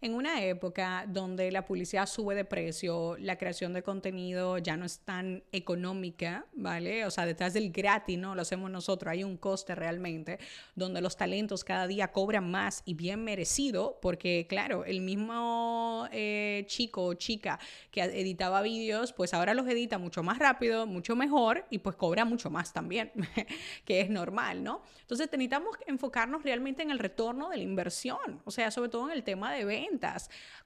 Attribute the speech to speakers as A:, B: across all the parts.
A: En una época donde la publicidad sube de precio, la creación de contenido ya no es tan económica, ¿vale? O sea, detrás del gratis, ¿no? Lo hacemos nosotros, hay un coste realmente, donde los talentos cada día cobran más y bien merecido, porque claro, el mismo eh, chico o chica que editaba vídeos, pues ahora los edita mucho más rápido, mucho mejor y pues cobra mucho más también, que es normal, ¿no? Entonces necesitamos enfocarnos realmente en el retorno de la inversión, o sea, sobre todo en el tema de ventas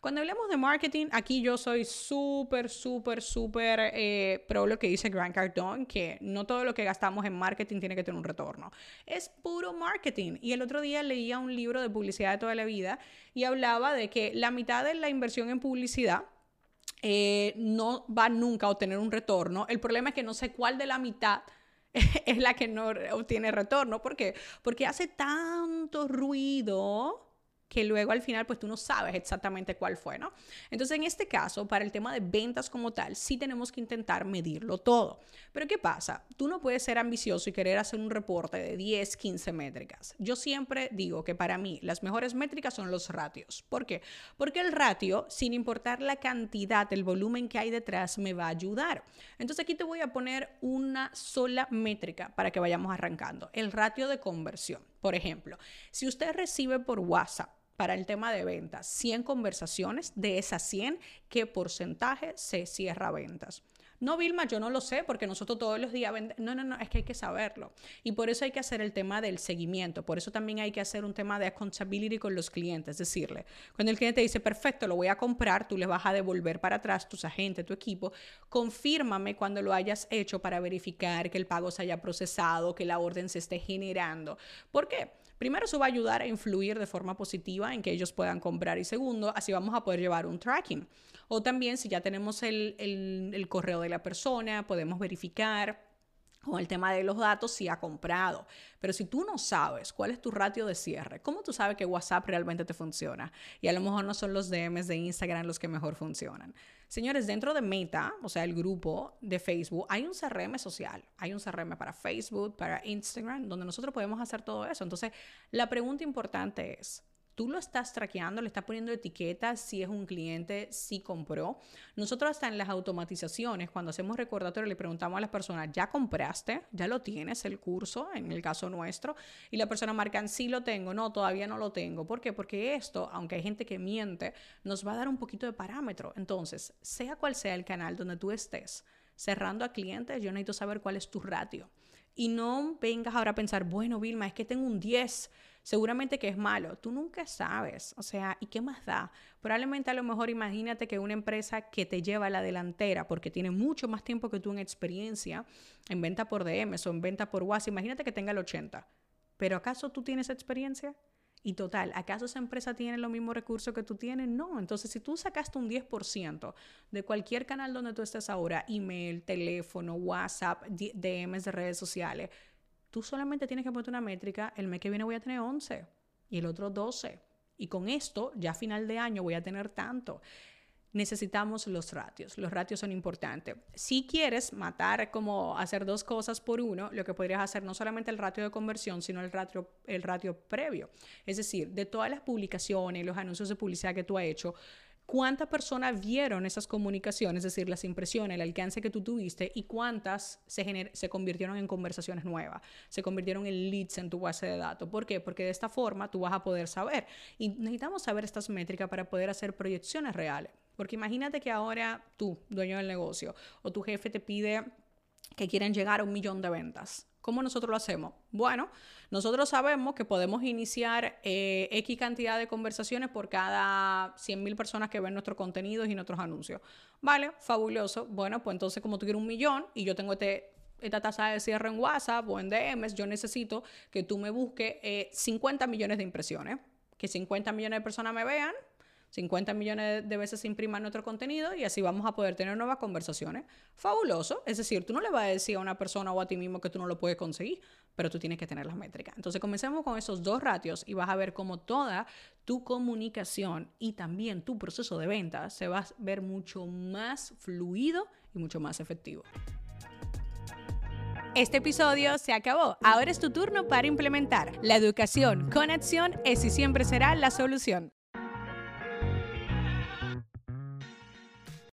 A: cuando hablamos de marketing, aquí yo soy súper, súper, súper eh, pro lo que dice Grant Cardone, que no todo lo que gastamos en marketing tiene que tener un retorno. Es puro marketing. Y el otro día leía un libro de publicidad de toda la vida y hablaba de que la mitad de la inversión en publicidad eh, no va nunca a obtener un retorno. El problema es que no sé cuál de la mitad es la que no obtiene retorno. ¿Por qué? Porque hace tanto ruido que luego al final pues tú no sabes exactamente cuál fue, ¿no? Entonces en este caso, para el tema de ventas como tal, sí tenemos que intentar medirlo todo. Pero ¿qué pasa? Tú no puedes ser ambicioso y querer hacer un reporte de 10, 15 métricas. Yo siempre digo que para mí las mejores métricas son los ratios. ¿Por qué? Porque el ratio, sin importar la cantidad, el volumen que hay detrás, me va a ayudar. Entonces aquí te voy a poner una sola métrica para que vayamos arrancando. El ratio de conversión. Por ejemplo, si usted recibe por WhatsApp para el tema de ventas, 100 conversaciones, de esas 100, ¿qué porcentaje se cierra ventas? No, Vilma, yo no lo sé porque nosotros todos los días vendemos. No, no, no, es que hay que saberlo. Y por eso hay que hacer el tema del seguimiento. Por eso también hay que hacer un tema de accountability con los clientes. Decirle, cuando el cliente dice, perfecto, lo voy a comprar, tú le vas a devolver para atrás tus agentes, tu equipo. Confírmame cuando lo hayas hecho para verificar que el pago se haya procesado, que la orden se esté generando. ¿Por qué? Primero, eso va a ayudar a influir de forma positiva en que ellos puedan comprar y segundo, así vamos a poder llevar un tracking. O también, si ya tenemos el, el correo de la persona, podemos verificar con el tema de los datos si ha comprado. Pero si tú no sabes cuál es tu ratio de cierre, ¿cómo tú sabes que WhatsApp realmente te funciona? Y a lo mejor no son los DMs de Instagram los que mejor funcionan. Señores, dentro de Meta, o sea, el grupo de Facebook, hay un CRM social. Hay un CRM para Facebook, para Instagram, donde nosotros podemos hacer todo eso. Entonces, la pregunta importante es, Tú lo estás traqueando, le estás poniendo etiquetas si es un cliente, si compró. Nosotros hasta en las automatizaciones, cuando hacemos recordatorio, le preguntamos a las personas, ¿ya compraste? ¿Ya lo tienes el curso? En el caso nuestro. Y la persona marca, sí lo tengo, no, todavía no lo tengo. ¿Por qué? Porque esto, aunque hay gente que miente, nos va a dar un poquito de parámetro. Entonces, sea cual sea el canal donde tú estés, cerrando a clientes, yo necesito saber cuál es tu ratio. Y no vengas ahora a pensar, bueno, Vilma, es que tengo un 10 seguramente que es malo. Tú nunca sabes. O sea, ¿y qué más da? Probablemente a lo mejor imagínate que una empresa que te lleva a la delantera porque tiene mucho más tiempo que tú en experiencia en venta por DM o en venta por WhatsApp, imagínate que tenga el 80. Pero ¿acaso tú tienes experiencia? Y total, ¿acaso esa empresa tiene los mismos recursos que tú tienes? No. Entonces, si tú sacaste un 10% de cualquier canal donde tú estés ahora, email, teléfono, WhatsApp, DMs de redes sociales, Tú solamente tienes que poner una métrica, el mes que viene voy a tener 11 y el otro 12. Y con esto, ya a final de año voy a tener tanto. Necesitamos los ratios. Los ratios son importantes. Si quieres matar como hacer dos cosas por uno, lo que podrías hacer no solamente el ratio de conversión, sino el ratio, el ratio previo. Es decir, de todas las publicaciones, los anuncios de publicidad que tú has hecho, cuántas personas vieron esas comunicaciones, es decir, las impresiones, el alcance que tú tuviste y cuántas se, se convirtieron en conversaciones nuevas, se convirtieron en leads en tu base de datos. ¿Por qué? Porque de esta forma tú vas a poder saber. Y necesitamos saber estas métricas para poder hacer proyecciones reales. Porque imagínate que ahora tú, dueño del negocio, o tu jefe te pide que quieren llegar a un millón de ventas. ¿Cómo nosotros lo hacemos? Bueno, nosotros sabemos que podemos iniciar eh, X cantidad de conversaciones por cada 100.000 personas que ven nuestros contenidos y nuestros anuncios. Vale, fabuloso. Bueno, pues entonces como tú quieres un millón y yo tengo este, esta tasa de cierre en WhatsApp o en DMs, yo necesito que tú me busques 50 eh, millones de impresiones. Que 50 millones de personas me vean, 50 millones de veces se imprima nuestro contenido y así vamos a poder tener nuevas conversaciones. Fabuloso. Es decir, tú no le vas a decir a una persona o a ti mismo que tú no lo puedes conseguir, pero tú tienes que tener las métricas. Entonces, comencemos con esos dos ratios y vas a ver cómo toda tu comunicación y también tu proceso de venta se va a ver mucho más fluido y mucho más efectivo. Este episodio se acabó. Ahora es tu turno para implementar. La educación con acción es y siempre será la solución.